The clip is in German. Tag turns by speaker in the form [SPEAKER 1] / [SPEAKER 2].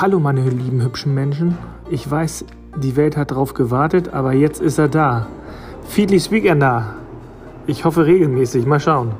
[SPEAKER 1] Hallo meine lieben hübschen Menschen. Ich weiß, die Welt hat drauf gewartet, aber jetzt ist er da. Fiedlis Weekender. Ich hoffe regelmäßig. Mal schauen.